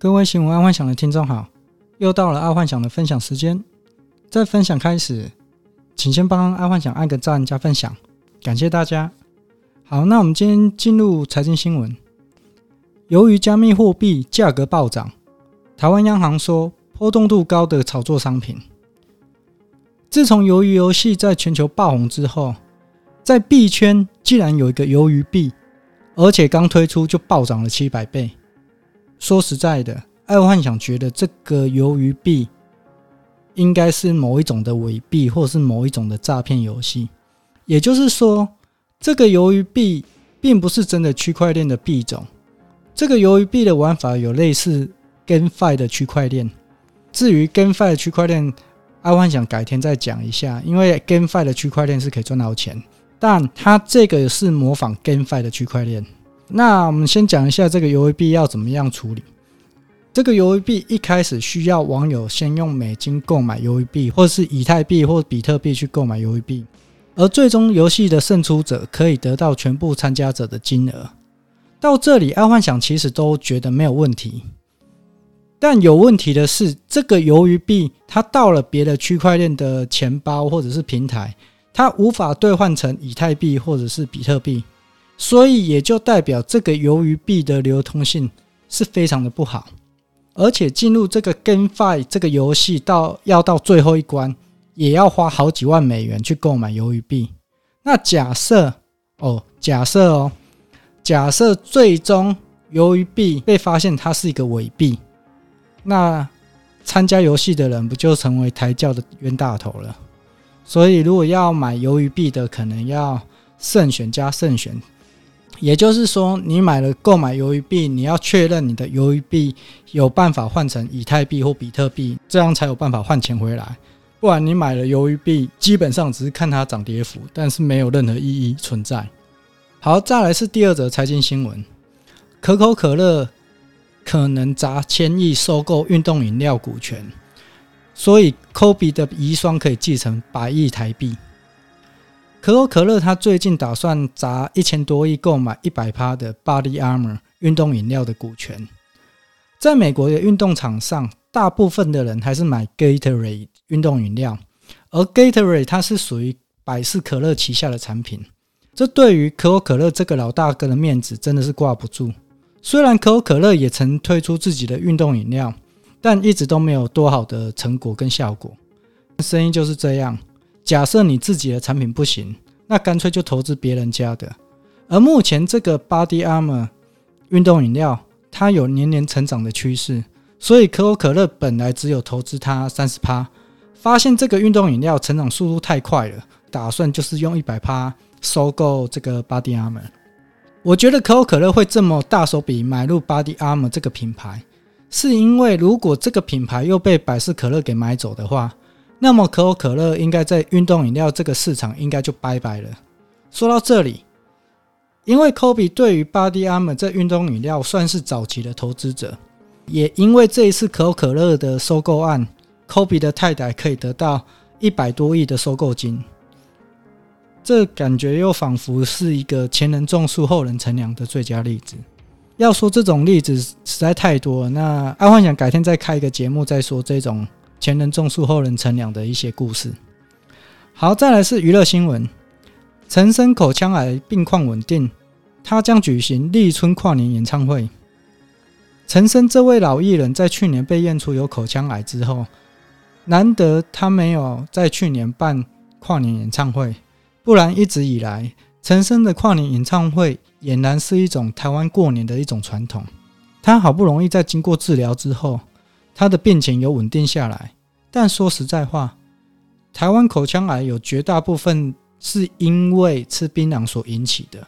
各位新闻爱幻想的听众好，又到了爱幻想的分享时间。在分享开始，请先帮爱幻想按个赞加分享，感谢大家。好，那我们今天进入财经新闻。由于加密货币价格暴涨，台湾央行说波动度高的炒作商品。自从鱿鱼游戏在全球爆红之后，在币圈竟然有一个鱿鱼币，而且刚推出就暴涨了七百倍。说实在的，爱幻想觉得这个鱿鱼币应该是某一种的伪币，或是某一种的诈骗游戏。也就是说，这个鱿鱼币并不是真的区块链的币种。这个鱿鱼币的玩法有类似 GameFi 的区块链。至于 GameFi 的区块链，爱幻想改天再讲一下，因为 GameFi 的区块链是可以赚到钱，但它这个是模仿 GameFi 的区块链。那我们先讲一下这个鱿鱼币要怎么样处理。这个鱿鱼币一开始需要网友先用美金购买鱿鱼币，或是以太币或比特币去购买鱿鱼币，而最终游戏的胜出者可以得到全部参加者的金额。到这里，爱幻想其实都觉得没有问题。但有问题的是，这个鱿鱼币它到了别的区块链的钱包或者是平台，它无法兑换成以太币或者是比特币。所以也就代表这个鱿鱼币的流通性是非常的不好，而且进入这个 GameFi 这个游戏到要到最后一关，也要花好几万美元去购买鱿鱼币。那假设哦，假设哦，假设最终鱿鱼币被发现它是一个伪币，那参加游戏的人不就成为台教的冤大头了？所以如果要买鱿鱼币的，可能要慎选加慎选。也就是说，你买了购买鱿鱼币，你要确认你的鱿鱼币有办法换成以太币或比特币，这样才有办法换钱回来。不然你买了鱿鱼币，基本上只是看它涨跌幅，但是没有任何意义存在。好，再来是第二则财经新闻：可口可乐可能砸千亿收购运动饮料股权，所以 Kobe 的遗孀可以继承百亿台币。可口可乐，他最近打算砸一千多亿购买一百趴的 Body Armor 运动饮料的股权。在美国的运动场上，大部分的人还是买 Gatorade 运动饮料，而 Gatorade 它是属于百事可乐旗下的产品。这对于可口可乐这个老大哥的面子真的是挂不住。虽然可口可乐也曾推出自己的运动饮料，但一直都没有多好的成果跟效果。生意就是这样。假设你自己的产品不行，那干脆就投资别人家的。而目前这个 Body Armor 运动饮料，它有年年成长的趋势，所以可口可乐本来只有投资它三十趴，发现这个运动饮料成长速度太快了，打算就是用一百趴收购这个 Body Armor。我觉得可口可乐会这么大手笔买入 Body Armor 这个品牌，是因为如果这个品牌又被百事可乐给买走的话。那么可口可乐应该在运动饮料这个市场应该就拜拜了。说到这里，因为 Kobe 对于 Body Armor 这运动饮料算是早期的投资者，也因为这一次可口可乐的收购案，Kobe 的太太可以得到一百多亿的收购金，这感觉又仿佛是一个前人种树后人乘凉的最佳例子。要说这种例子实在太多，那爱幻想改天再开一个节目再说这种。前人种树，后人乘凉的一些故事。好，再来是娱乐新闻。陈升口腔癌病况稳定，他将举行立春跨年演唱会。陈升这位老艺人，在去年被验出有口腔癌之后，难得他没有在去年办跨年演唱会，不然一直以来，陈升的跨年演唱会俨然是一种台湾过年的一种传统。他好不容易在经过治疗之后。他的病情有稳定下来，但说实在话，台湾口腔癌有绝大部分是因为吃槟榔所引起的，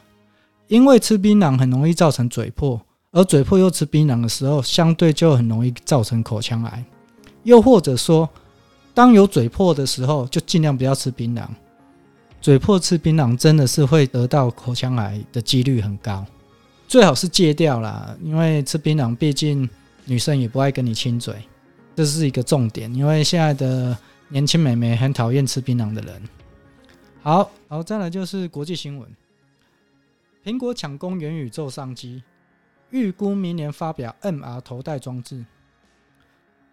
因为吃槟榔很容易造成嘴破，而嘴破又吃槟榔的时候，相对就很容易造成口腔癌。又或者说，当有嘴破的时候，就尽量不要吃槟榔。嘴破吃槟榔真的是会得到口腔癌的几率很高，最好是戒掉啦，因为吃槟榔毕竟。女生也不爱跟你亲嘴，这是一个重点，因为现在的年轻美眉很讨厌吃槟榔的人。好，好，再来就是国际新闻：苹果抢攻元宇宙商机，预估明年发表 MR 头戴装置。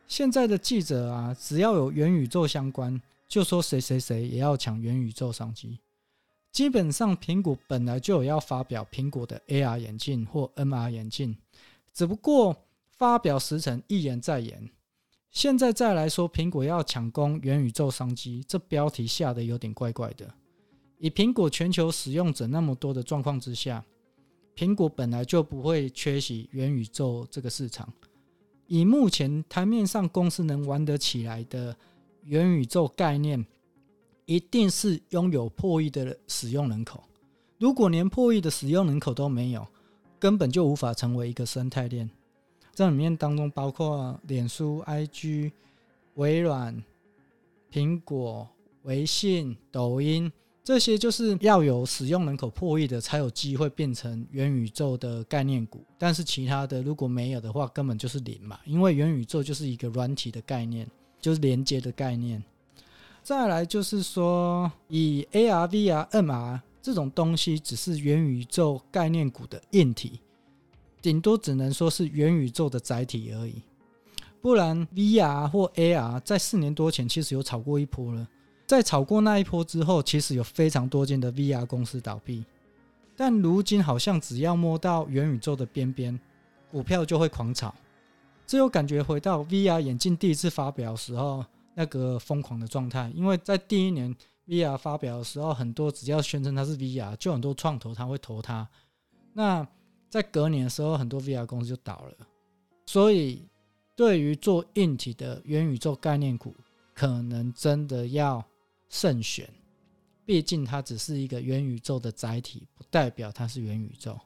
现在的记者啊，只要有元宇宙相关，就说谁谁谁也要抢元宇宙商机。基本上，苹果本来就有要发表苹果的 AR 眼镜或 MR 眼镜，只不过发表时程一延再延。现在再来说，苹果要抢攻元宇宙商机，这标题下得有点怪怪的。以苹果全球使用者那么多的状况之下，苹果本来就不会缺席元宇宙这个市场。以目前台面上公司能玩得起来的元宇宙概念，一定是拥有破亿的使用人口。如果连破亿的使用人口都没有，根本就无法成为一个生态链。这里面当中包括脸书、IG、微软、苹果、微信、抖音这些，就是要有使用人口破亿的，才有机会变成元宇宙的概念股。但是其他的如果没有的话，根本就是零嘛。因为元宇宙就是一个软体的概念，就是连接的概念。再来就是说，以 AR、VR、MR 这种东西，只是元宇宙概念股的硬体，顶多只能说是元宇宙的载体而已。不然，VR 或 AR 在四年多前其实有炒过一波了。在炒过那一波之后，其实有非常多间的 VR 公司倒闭。但如今好像只要摸到元宇宙的边边，股票就会狂炒。这有感觉回到 VR 眼镜第一次发表时候。那个疯狂的状态，因为在第一年 VR 发表的时候，很多只要宣称它是 VR，就很多创投他会投它。那在隔年的时候，很多 VR 公司就倒了。所以，对于做硬体的元宇宙概念股，可能真的要慎选。毕竟它只是一个元宇宙的载体，不代表它是元宇宙。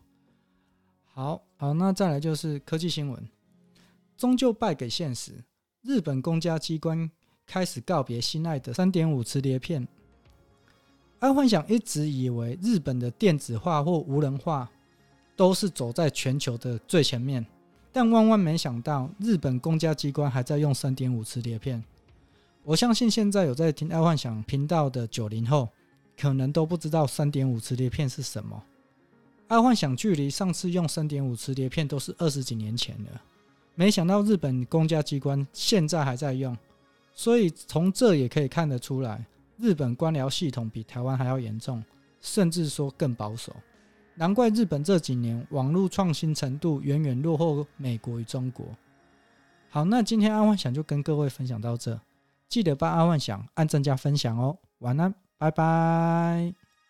好好，那再来就是科技新闻，终究败给现实。日本公家机关。开始告别心爱的三点五磁碟片。安幻想一直以为日本的电子化或无人化都是走在全球的最前面，但万万没想到，日本公家机关还在用三点五磁碟片。我相信现在有在听爱幻想频道的九零后，可能都不知道三点五磁碟片是什么。爱幻想距离上次用三点五磁碟片都是二十几年前了，没想到日本公家机关现在还在用。所以从这也可以看得出来，日本官僚系统比台湾还要严重，甚至说更保守。难怪日本这几年网络创新程度远远落后美国与中国。好，那今天阿万想就跟各位分享到这，记得帮阿万想按赞加分享哦。晚安，拜拜。